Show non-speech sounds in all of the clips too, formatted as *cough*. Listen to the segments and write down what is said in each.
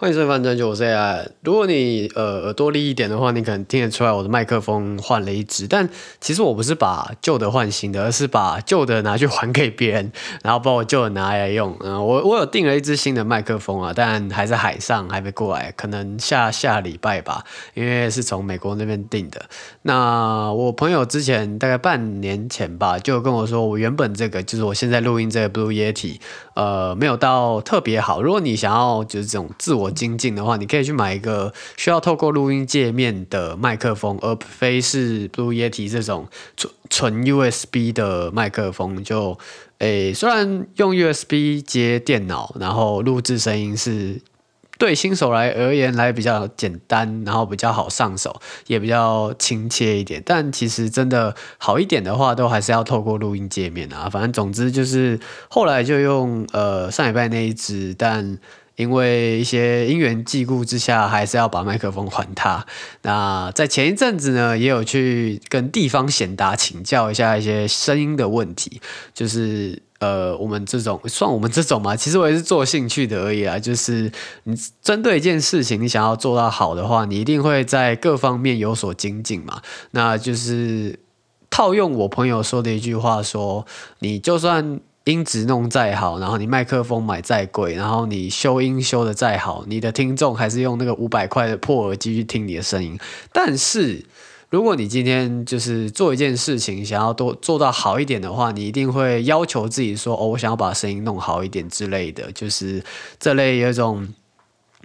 欢迎收看《专九 C I》。如果你呃耳朵利一点的话，你可能听得出来我的麦克风换了一支。但其实我不是把旧的换新的，而是把旧的拿去还给别人，然后把我旧的拿来用。嗯、我我有订了一支新的麦克风啊，但还在海上，还没过来，可能下下礼拜吧，因为是从美国那边订的。那我朋友之前大概半年前吧，就跟我说，我原本这个就是我现在录音这个 Blue Yeti，呃，没有到特别好。如果你想要就是这种自我精进的话，你可以去买一个需要透过录音界面的麦克风，而非是 Blue Yeti 这种纯纯 USB 的麦克风。就，诶、虽然用 USB 接电脑，然后录制声音是对新手来而言来比较简单，然后比较好上手，也比较亲切一点。但其实真的好一点的话，都还是要透过录音界面啊。反正总之就是后来就用呃上礼拜那一只，但。因为一些因缘际故之下，还是要把麦克风还他。那在前一阵子呢，也有去跟地方贤达请教一下一些声音的问题。就是呃，我们这种算我们这种嘛，*laughs* 其实我也是做兴趣的而已啊。就是你针对一件事情，你想要做到好的话，你一定会在各方面有所精进嘛。那就是套用我朋友说的一句话说，你就算。音质弄再好，然后你麦克风买再贵，然后你修音修的再好，你的听众还是用那个五百块的破耳机去听你的声音。但是，如果你今天就是做一件事情，想要多做到好一点的话，你一定会要求自己说：“哦，我想要把声音弄好一点之类的。”就是这类有一种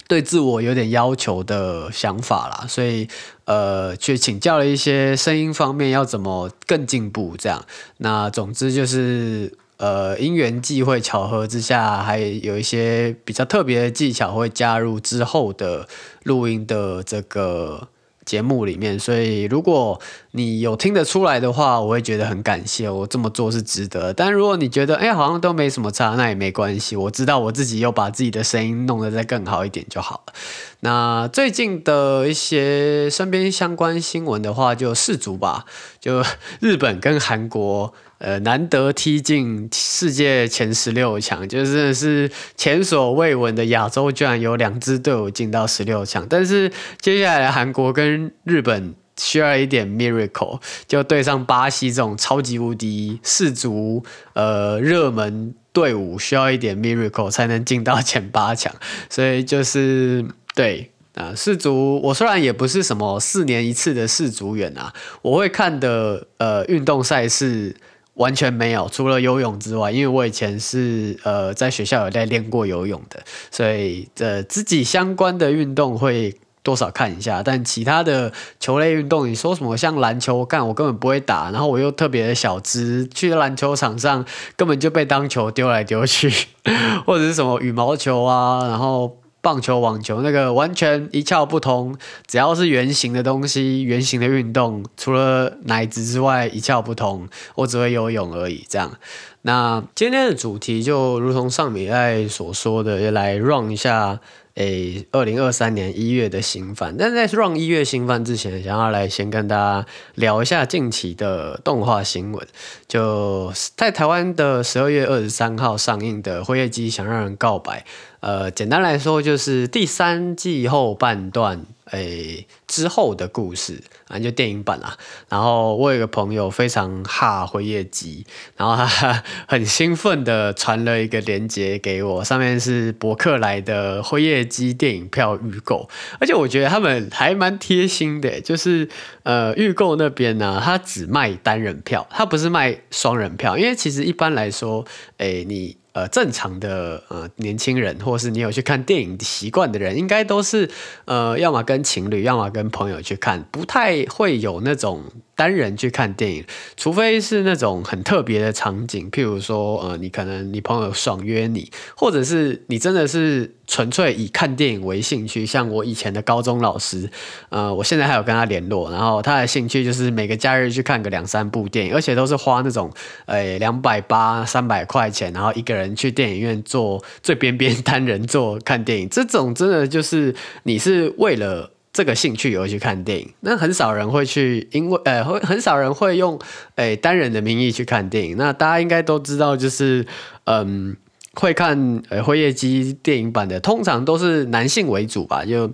对自我有点要求的想法啦。所以，呃，去请教了一些声音方面要怎么更进步。这样，那总之就是。呃，因缘际会巧合之下，还有一些比较特别的技巧会加入之后的录音的这个节目里面。所以，如果你有听得出来的话，我会觉得很感谢，我这么做是值得。但如果你觉得，哎，好像都没什么差，那也没关系。我知道我自己又把自己的声音弄得再更好一点就好了。那最近的一些身边相关新闻的话，就世足吧，就 *laughs* 日本跟韩国。呃，难得踢进世界前十六强，就真的是前所未闻的亚洲，居然有两支队伍进到十六强。但是接下来韩国跟日本需要一点 miracle，就对上巴西这种超级无敌世足呃热门队伍，需要一点 miracle 才能进到前八强。所以就是对啊，呃，世足我虽然也不是什么四年一次的世足员啊，我会看的呃运动赛事。完全没有，除了游泳之外，因为我以前是呃在学校有在练过游泳的，所以呃自己相关的运动会多少看一下。但其他的球类运动，你说什么像篮球，干我根本不会打，然后我又特别的小只，去篮球场上根本就被当球丢来丢去，*laughs* 或者是什么羽毛球啊，然后。棒球、网球那个完全一窍不通，只要是圆形的东西、圆形的运动，除了奶子之外一窍不通。我只会游泳而已。这样，那今天的主题就如同上礼拜所说的，也来 run 一下。诶，二零二三年一月的新番，但在 run 一月新番之前，想要来先跟大家聊一下近期的动画新闻。就在台湾的十二月二十三号上映的《辉夜姬想让人告白》。呃，简单来说就是第三季后半段，诶之后的故事啊，就电影版啦。然后我有个朋友非常哈辉夜姬，然后他 *laughs* 很兴奋的传了一个链接给我，上面是博客来的辉夜机电影票预购，而且我觉得他们还蛮贴心的，就是呃预购那边呢，他只卖单人票，他不是卖双人票，因为其实一般来说，诶你。呃，正常的呃年轻人，或是你有去看电影习惯的人，应该都是呃，要么跟情侣，要么跟朋友去看，不太会有那种。单人去看电影，除非是那种很特别的场景，譬如说，呃，你可能你朋友爽约你，或者是你真的是纯粹以看电影为兴趣。像我以前的高中老师，呃，我现在还有跟他联络，然后他的兴趣就是每个假日去看个两三部电影，而且都是花那种，呃，两百八、三百块钱，然后一个人去电影院坐最边边单人座看电影，这种真的就是你是为了。这个兴趣而去看电影，那很少人会去，因为呃，会很少人会用诶单人的名义去看电影。那大家应该都知道，就是嗯，会看呃辉夜姬电影版的，通常都是男性为主吧，就。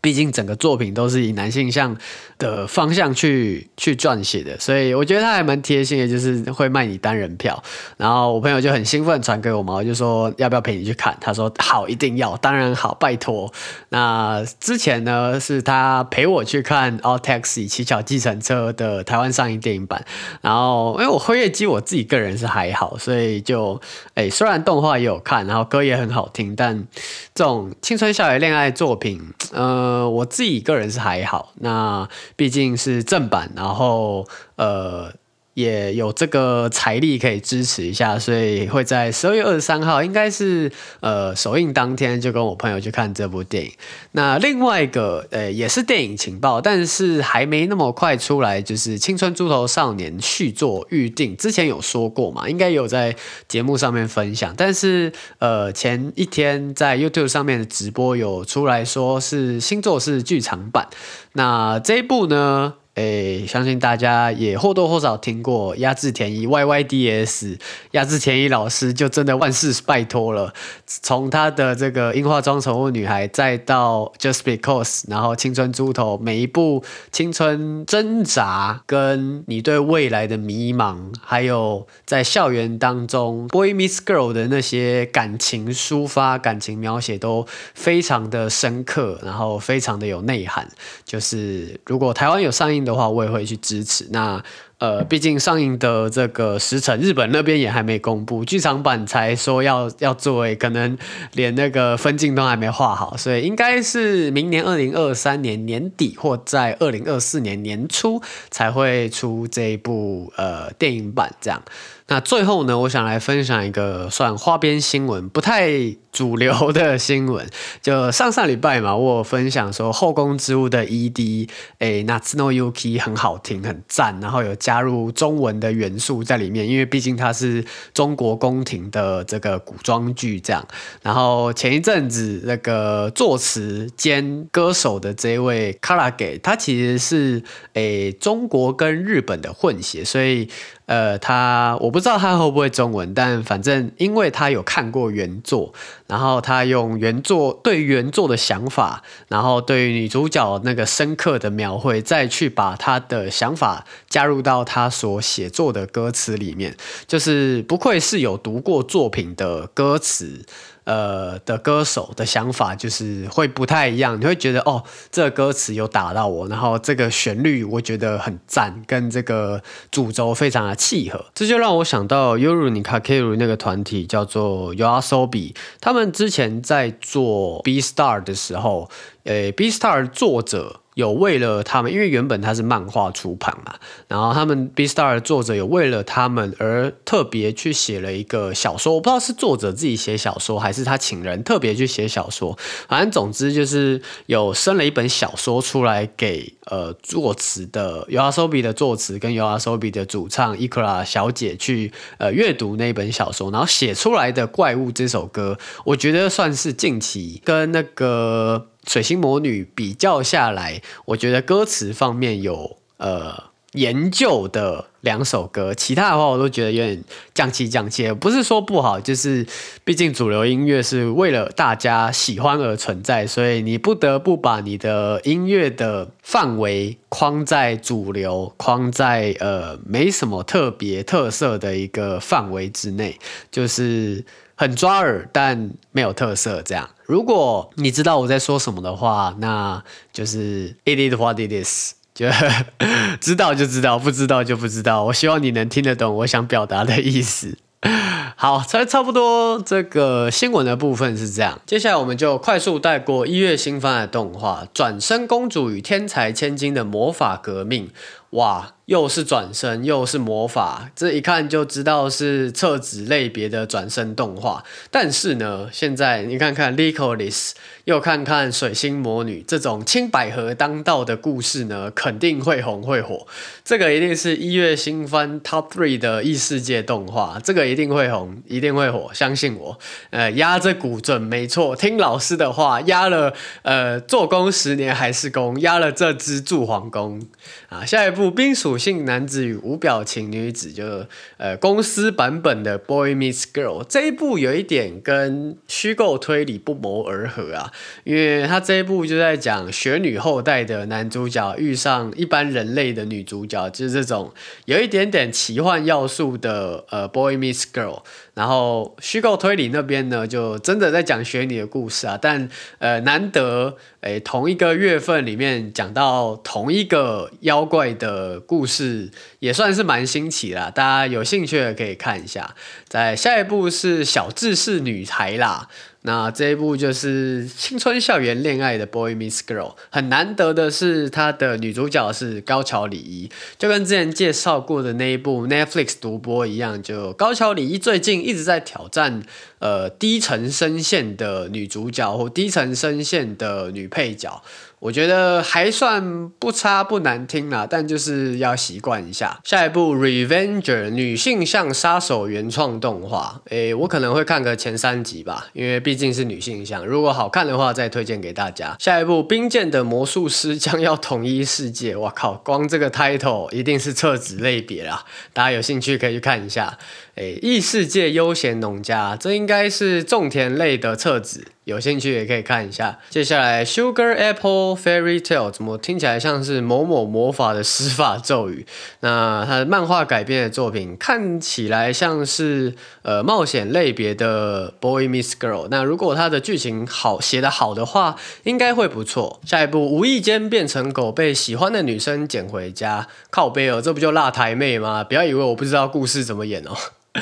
毕竟整个作品都是以男性向的方向去去撰写的，所以我觉得他还蛮贴心的，就是会卖你单人票。然后我朋友就很兴奋传给我嘛，我就说要不要陪你去看？他说好，一定要，当然好，拜托。那之前呢是他陪我去看《All Taxi》乞巧计程车的台湾上映电影版。然后因为我辉夜姬我自己个人是还好，所以就诶虽然动画也有看，然后歌也很好听，但这种青春校园恋爱作品，嗯、呃。呃，我自己个人是还好，那毕竟是正版，然后呃。也有这个财力可以支持一下，所以会在十二月二十三号，应该是呃首映当天就跟我朋友去看这部电影。那另外一个呃也是电影情报，但是还没那么快出来，就是《青春猪头少年》续作预定，之前有说过嘛，应该有在节目上面分享。但是呃前一天在 YouTube 上面的直播有出来说是新作是剧场版，那这一部呢？诶，相信大家也或多或少听过压制田一 YYDS，压制田一老师就真的万事拜托了。从他的这个樱花庄宠物女孩，再到 Just Because，然后青春猪头，每一部青春挣扎跟你对未来的迷茫，还有在校园当中 Boy Meets Girl 的那些感情抒发、感情描写都非常的深刻，然后非常的有内涵。就是如果台湾有上映的话，我也会去支持。那呃，毕竟上映的这个时辰，日本那边也还没公布，剧场版才说要要作为，可能连那个分镜都还没画好，所以应该是明年二零二三年年底或在二零二四年年初才会出这一部呃电影版这样。那最后呢，我想来分享一个算花边新闻，不太主流的新闻。就上上礼拜嘛，我有分享说《后宫之物》的 ED，诶，Natsuno Yuki 很好听，很赞，然后有加入中文的元素在里面，因为毕竟它是中国宫廷的这个古装剧这样。然后前一阵子那个作词兼歌手的这位 Karage，他其实是诶中国跟日本的混血，所以。呃，他我不知道他会不会中文，但反正因为他有看过原作，然后他用原作对原作的想法，然后对女主角那个深刻的描绘，再去把他的想法加入到他所写作的歌词里面，就是不愧是有读过作品的歌词。呃的歌手的想法就是会不太一样，你会觉得哦，这个歌词有打到我，然后这个旋律我觉得很赞，跟这个主轴非常的契合，这就让我想到 Yoru ni k a k i r u 那个团体叫做 YOASOBI，他们之前在做 B Star 的时候，诶，B Star 作者。有为了他们，因为原本他是漫画出版嘛，然后他们 B Star 作者有为了他们而特别去写了一个小说，我不知道是作者自己写小说，还是他请人特别去写小说，反正总之就是有生了一本小说出来给呃作词的 YOASOBI 的作词跟 YOASOBI 的主唱 Ikura 小姐去呃阅读那本小说，然后写出来的怪物这首歌，我觉得算是近期跟那个。水星魔女比较下来，我觉得歌词方面有呃研究的两首歌，其他的话我都觉得有点降气降气。不是说不好，就是毕竟主流音乐是为了大家喜欢而存在，所以你不得不把你的音乐的范围框在主流，框在呃没什么特别特色的一个范围之内，就是。很抓耳，但没有特色。这样，如果你知道我在说什么的话，那就是 it is what it is，就 *laughs* 知道就知道，不知道就不知道。我希望你能听得懂我想表达的意思。*laughs* 好，差差不多。这个新闻的部分是这样，接下来我们就快速带过一月新番的动画《转身公主与天才千金的魔法革命》。哇！又是转身，又是魔法，这一看就知道是册子类别的转身动画。但是呢，现在你看看《Lycoris》，又看看《水星魔女》这种青百合当道的故事呢，肯定会红会火。这个一定是一月新番 Top Three 的异世界动画，这个一定会红，一定会火，相信我。呃，压着古准，没错，听老师的话，压了呃，做工十年还是工，压了这只住皇宫啊。下一步。部冰属性男子与无表情女子，就呃公司版本的 Boy Meets Girl 这一部有一点跟虚构推理不谋而合啊，因为他这一部就在讲雪女后代的男主角遇上一般人类的女主角，就是这种有一点点奇幻要素的呃 Boy Meets Girl。然后虚构推理那边呢，就真的在讲学你的故事啊，但呃难得诶同一个月份里面讲到同一个妖怪的故事，也算是蛮新奇啦。大家有兴趣的可以看一下。在下一部是小智是女孩啦。那这一部就是青春校园恋爱的《Boy Meets Girl》，很难得的是，它的女主角是高桥李依，就跟之前介绍过的那一部 Netflix 独播一样，就高桥李依最近一直在挑战呃低沉声线的女主角或低沉声线的女配角。我觉得还算不差不难听啦，但就是要习惯一下。下一部《Revenger》女性向杀手原创动画，诶，我可能会看个前三集吧，因为毕竟是女性向。如果好看的话，再推荐给大家。下一部《冰剑的魔术师将要统一世界》，我靠，光这个 title 一定是册子类别啦，大家有兴趣可以去看一下。诶，异世界悠闲农家，这应该是种田类的册子。有兴趣也可以看一下。接下来，Sugar Apple Fairy Tale 怎么听起来像是某某魔法的施法咒语？那它的漫画改编的作品看起来像是呃冒险类别的 Boy Miss Girl。那如果它的剧情好写得好的话，应该会不错。下一部，无意间变成狗被喜欢的女生捡回家，靠背哦，这不就辣台妹吗？不要以为我不知道故事怎么演哦。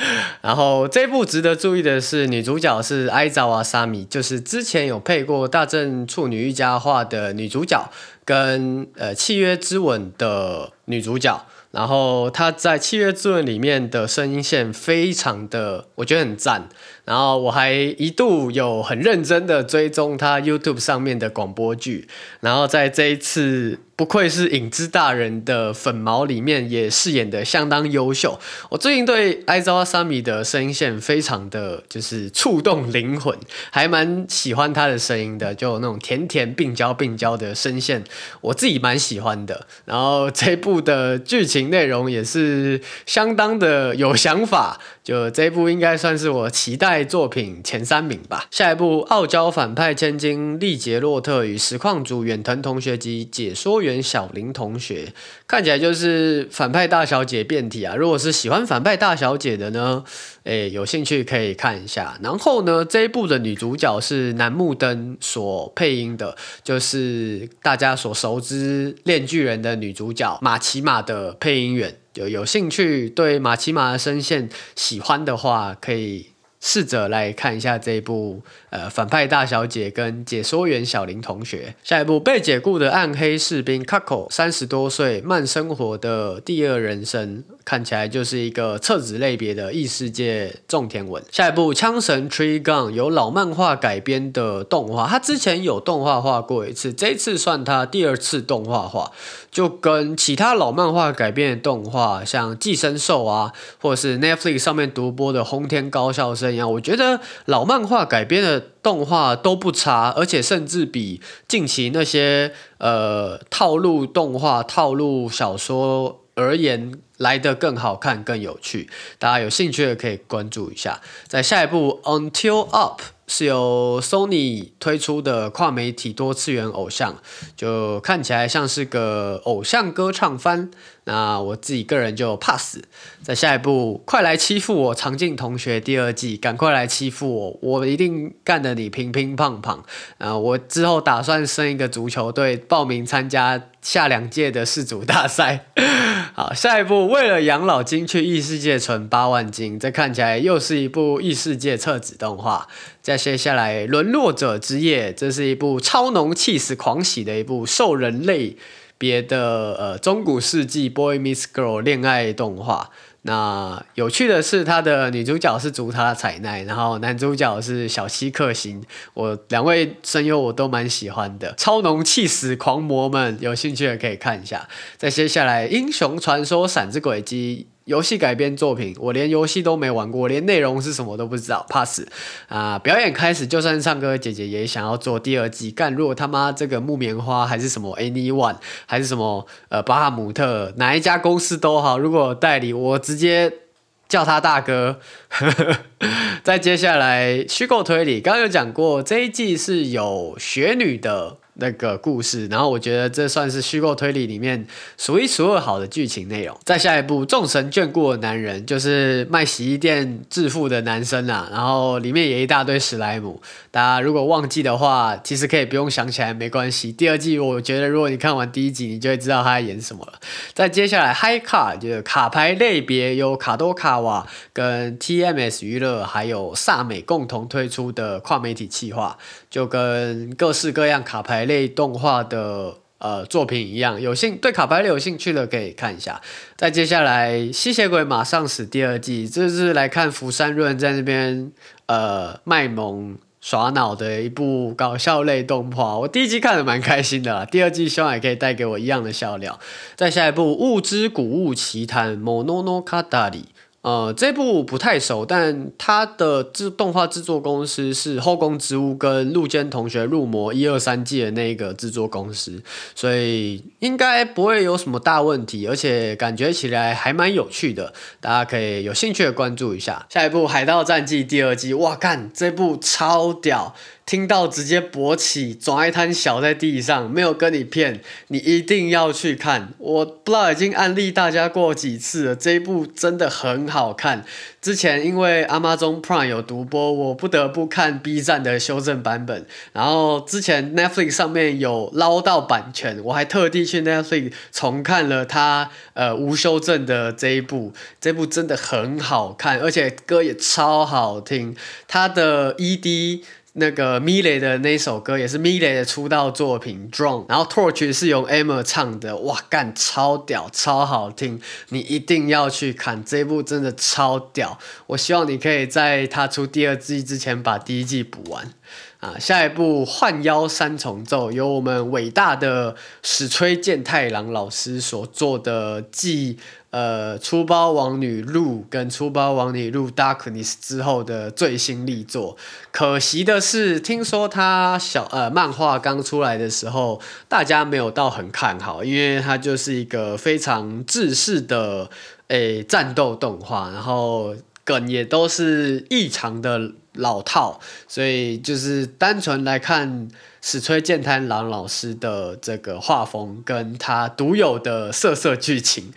*laughs* 然后这部值得注意的是，女主角是爱沢瓦沙米，就是之前有配过《大正处女御家话》的女主角，跟呃《契约之吻》的女主角。然后她在《契约之吻》里面的声音线非常的，我觉得很赞。然后我还一度有很认真的追踪她 YouTube 上面的广播剧。然后在这一次。不愧是影之大人的粉毛，里面也饰演的相当优秀。我最近对爱沢沙米的声音线非常的就是触动灵魂，还蛮喜欢他的声音的，就那种甜甜病娇病娇的声线，我自己蛮喜欢的。然后这部的剧情内容也是相当的有想法。就这一部应该算是我期待作品前三名吧。下一部，傲娇反派千金丽杰洛特与实况主远藤同学及解说员小林同学，看起来就是反派大小姐变体啊。如果是喜欢反派大小姐的呢，诶，有兴趣可以看一下。然后呢，这一部的女主角是楠木灯所配音的，就是大家所熟知《链锯人》的女主角玛奇玛的配音员。有有兴趣对马奇马的声线喜欢的话，可以试着来看一下这一部呃反派大小姐跟解说员小林同学。下一部被解雇的暗黑士兵 Kako 三十多岁慢生活的第二人生。看起来就是一个册子类别的异世界种田文。下一部《枪神 Tree Gun》由老漫画改编的动画，它之前有动画化过一次，这一次算它第二次动画化，就跟其他老漫画改编的动画，像《寄生兽》啊，或者是 Netflix 上面独播的《轰天高校生》一样，我觉得老漫画改编的动画都不差，而且甚至比近期那些呃套路动画、套路小说而言。来得更好看、更有趣，大家有兴趣的可以关注一下。在下一部《Until Up》是由 Sony 推出的跨媒体多次元偶像，就看起来像是个偶像歌唱番。那我自己个人就 pass。在下一部，快来欺负我，长进同学第二季，赶快来欺负我，我一定干得你乒乒乓乓。啊，我之后打算生一个足球队，报名参加下两届的世足大赛。*laughs* 好，下一部，为了养老金去异世界存八万金，这看起来又是一部异世界册子动画。再接下来，沦落者之夜，这是一部超浓气死狂喜的一部兽人类。别的呃，中古世纪 Boy miss Girl 恋爱动画。那有趣的是，它的女主角是竹塔彩奈，然后男主角是小西克星。我两位声优我都蛮喜欢的，超浓气死狂魔们，有兴趣的可以看一下。再接下来，英雄传说闪之轨迹。游戏改编作品，我连游戏都没玩过，连内容是什么都不知道，pass 啊、表演开始，就算唱歌姐姐也想要做第二季。干，如果他妈这个木棉花还是什么 Anyone 还是什么呃巴哈姆特哪一家公司都好，如果代理，我直接叫他大哥。*laughs* 再接下来虚构推理，刚刚有讲过，这一季是有雪女的。那个故事，然后我觉得这算是虚构推理里面数一数二好的剧情内容。再下一部《众神眷顾的男人》，就是卖洗衣店致富的男生啊，然后里面也一大堆史莱姆。大家如果忘记的话，其实可以不用想起来，没关系。第二季我觉得，如果你看完第一集，你就会知道他在演什么了。再接下来，High Card 就是卡牌类别，由卡多卡瓦跟 TMS 娱乐还有萨美共同推出的跨媒体企划，就跟各式各样卡牌。类动画的呃作品一样，有兴对卡牌类有兴趣的可以看一下。再接下来，《吸血鬼马上死》第二季，这是来看福山润在那边呃卖萌耍脑的一部搞笑类动画。我第一季看得蛮开心的啦，第二季希望也可以带给我一样的笑料。再下一部《物之古物奇谈》Mononogatari 呃，这部不太熟，但它的制动画制作公司是《后宫之屋》跟《入间同学入魔》一二三季的那个制作公司，所以应该不会有什么大问题，而且感觉起来还蛮有趣的，大家可以有兴趣的关注一下。下一部《海盗战记》第二季，哇，看这部超屌！听到直接勃起，抓一滩小在地上，没有跟你骗，你一定要去看。我不知道已经安利大家过几次了，这一部真的很好看。之前因为 Amazon Prime 有独播，我不得不看 B 站的修正版本。然后之前 Netflix 上面有捞到版权，我还特地去 Netflix 重看了它呃无修正的这一部。这部真的很好看，而且歌也超好听。它的 ED。那个 m i l e 的那首歌也是 m i l e 的出道作品《Drone》，然后 Torch 是用 Emma 唱的，哇，干超屌，超好听，你一定要去看这一部，真的超屌。我希望你可以在他出第二季之前把第一季补完。啊，下一部《幻妖三重奏》由我们伟大的史吹健太郎老师所做的继呃《出包王女露》跟《出包王女露 Darkness》之后的最新力作。可惜的是，听说他小呃漫画刚出来的时候，大家没有到很看好，因为它就是一个非常制式的诶战斗动画，然后梗也都是异常的。老套，所以就是单纯来看矢吹健太郎老师的这个画风，跟他独有的色色剧情，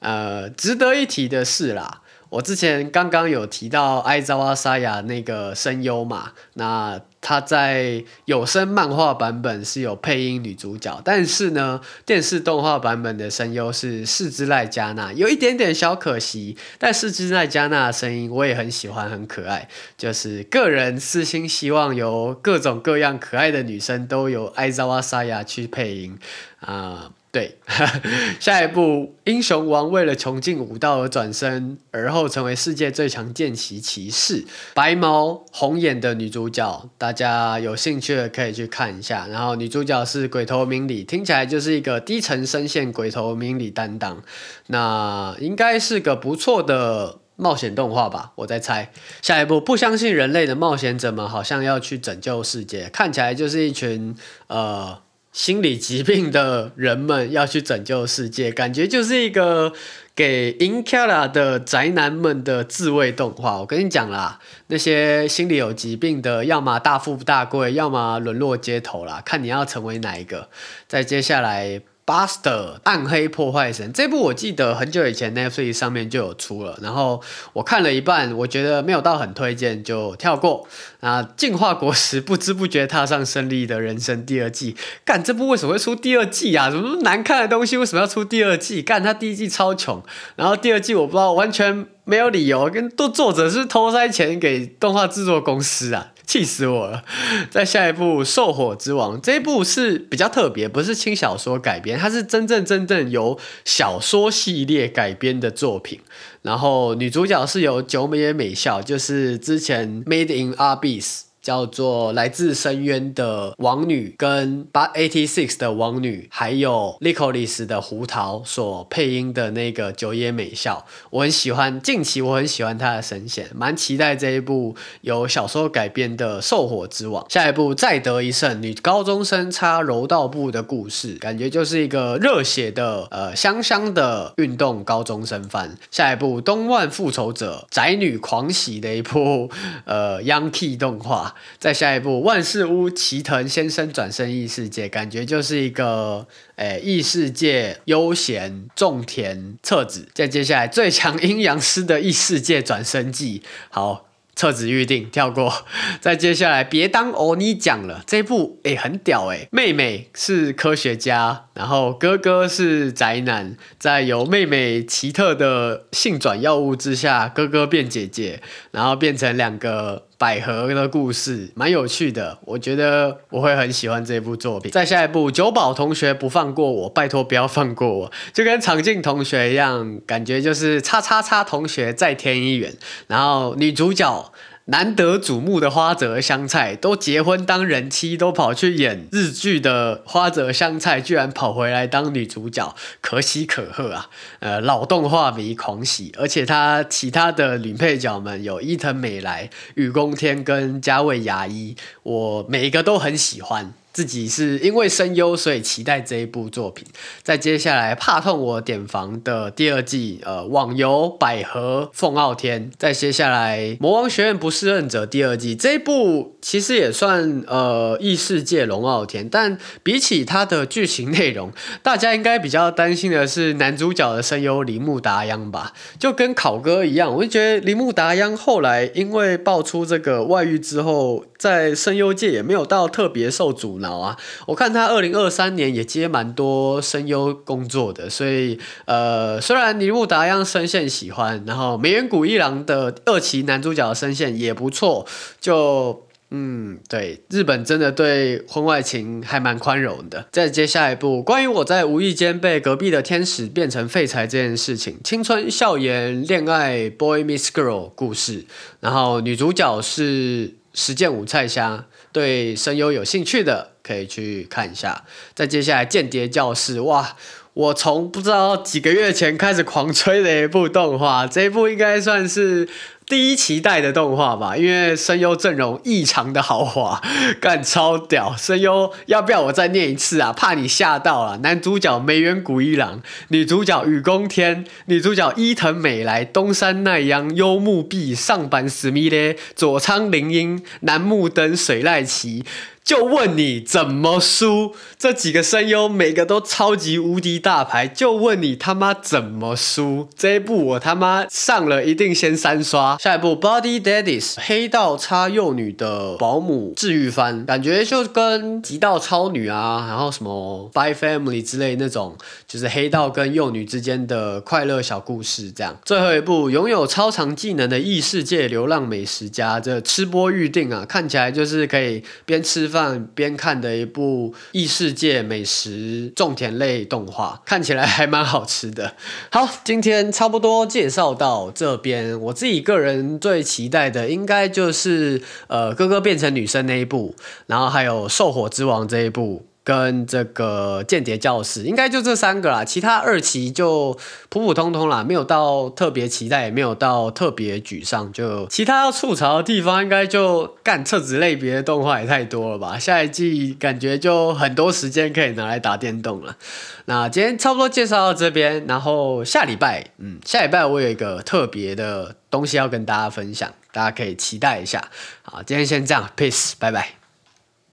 呃，值得一提的是啦。我之前刚刚有提到爱泽瓦沙亚那个声优嘛，那他在有声漫画版本是有配音女主角，但是呢，电视动画版本的声优是四之濑加奈，有一点点小可惜，但柿之濑加奈的声音我也很喜欢，很可爱，就是个人私心希望有各种各样可爱的女生都由爱泽瓦沙亚去配音啊。呃对，*laughs* 下一部英雄王为了穷尽武道而转生，而后成为世界最强剑骑骑士，白毛红眼的女主角，大家有兴趣的可以去看一下。然后女主角是鬼头明里，听起来就是一个低沉声线鬼头明里担当，那应该是个不错的冒险动画吧，我在猜。下一部不相信人类的冒险者们好像要去拯救世界，看起来就是一群呃。心理疾病的人们要去拯救世界，感觉就是一个给 incala 的宅男们的自慰动画。我跟你讲啦，那些心理有疾病的，要么大富大贵，要么沦落街头啦，看你要成为哪一个。在接下来。Buster 暗黑破坏神这部我记得很久以前 Netflix 上面就有出了，然后我看了一半，我觉得没有到很推荐，就跳过。啊，进化果实不知不觉踏上胜利的人生第二季，干这部为什么会出第二季啊？什么难看的东西为什么要出第二季？干他第一季超穷，然后第二季我不知道，完全没有理由，跟作作者是偷塞钱给动画制作公司啊。气死我了！再下一部《兽火之王》这一部是比较特别，不是轻小说改编，它是真正真正由小说系列改编的作品。然后女主角是由久美美笑，就是之前《Made in Abyss》叫做来自深渊的王女跟八 eighty six 的王女，还有 Lycoris 的胡桃所配音的那个久野美咲，我很喜欢。近期我很喜欢她的声线，蛮期待这一部由小说改编的《兽火之王》。下一部再得一胜，女高中生插柔道部的故事，感觉就是一个热血的呃香香的运动高中生番。下一部东万复仇者宅女狂喜的一部呃 Yankee 动画。再下一部，万事屋齐藤先生转生异世界，感觉就是一个诶异世界悠闲种田册子。再接下来，最强阴阳师的异世界转生记，好。册子预定跳过，再接下来别当欧尼讲了，这一部诶很屌诶，妹妹是科学家，然后哥哥是宅男，在由妹妹奇特的性转药物之下，哥哥变姐姐，然后变成两个百合的故事，蛮有趣的，我觉得我会很喜欢这部作品。再下一部九宝同学不放过我，拜托不要放过我，就跟长靖同学一样，感觉就是叉叉叉同学再添一员，然后女主角。难得瞩目的花泽香菜都结婚当人妻，都跑去演日剧的花泽香菜，居然跑回来当女主角，可喜可贺啊！呃，老动画迷狂喜，而且他其他的女配角们有伊藤美来、雨宫天跟加位亚衣，我每一个都很喜欢。自己是因为声优，所以期待这一部作品。在接下来，怕痛我点房的第二季，呃，网游百合凤傲天。再接下来，魔王学院不适任者第二季这一部其实也算呃异世界龙傲天，但比起它的剧情内容，大家应该比较担心的是男主角的声优铃木达央吧？就跟考哥一样，我就觉得铃木达央后来因为爆出这个外遇之后，在声优界也没有到特别受阻挠。好啊，我看他二零二三年也接蛮多声优工作的，所以呃，虽然尼木达央声线喜欢，然后梅原古一郎的二期男主角的声线也不错，就嗯，对，日本真的对婚外情还蛮宽容的。再接下一部，关于我在无意间被隔壁的天使变成废柴这件事情，青春校园恋爱 boy miss girl 故事，然后女主角是石见舞菜香，对声优有兴趣的。可以去看一下，再接下来《间谍教室》哇，我从不知道几个月前开始狂追的一部动画，这一部应该算是。第一期待的动画吧，因为声优阵容异常的豪华，*laughs* 干超屌！声优要不要我再念一次啊？怕你吓到了。男主角梅原古一郎，女主角雨宫天，女主角伊藤美来、东山奈央、幽木碧、上坂すみれ、佐仓綾音、楠木灯、水濑奇。 就问你怎么输？这几个声优每个都超级无敌大牌，就问你他妈怎么输？这一部我他妈上了一定先三刷。下一部《Body Daddies》黑道插幼女的保姆治愈番，感觉就跟极道超女啊，然后什么《By Family》之类那种，就是黑道跟幼女之间的快乐小故事这样。最后一部拥有超长技能的异世界流浪美食家，这吃播预定啊，看起来就是可以边吃饭边看的一部异世界美食种田类动画，看起来还蛮好吃的。*laughs* 好，今天差不多介绍到这边，我自己个人。人最期待的应该就是呃哥哥变成女生那一部，然后还有兽火之王这一部，跟这个间谍教室，应该就这三个啦。其他二期就普普通通啦，没有到特别期待，也没有到特别沮丧。就其他要吐槽的地方，应该就干厕纸类别的动画也太多了吧。下一季感觉就很多时间可以拿来打电动了。那今天差不多介绍到这边，然后下礼拜，嗯，下礼拜我有一个特别的东西要跟大家分享，大家可以期待一下。好，今天先这样，peace，拜拜。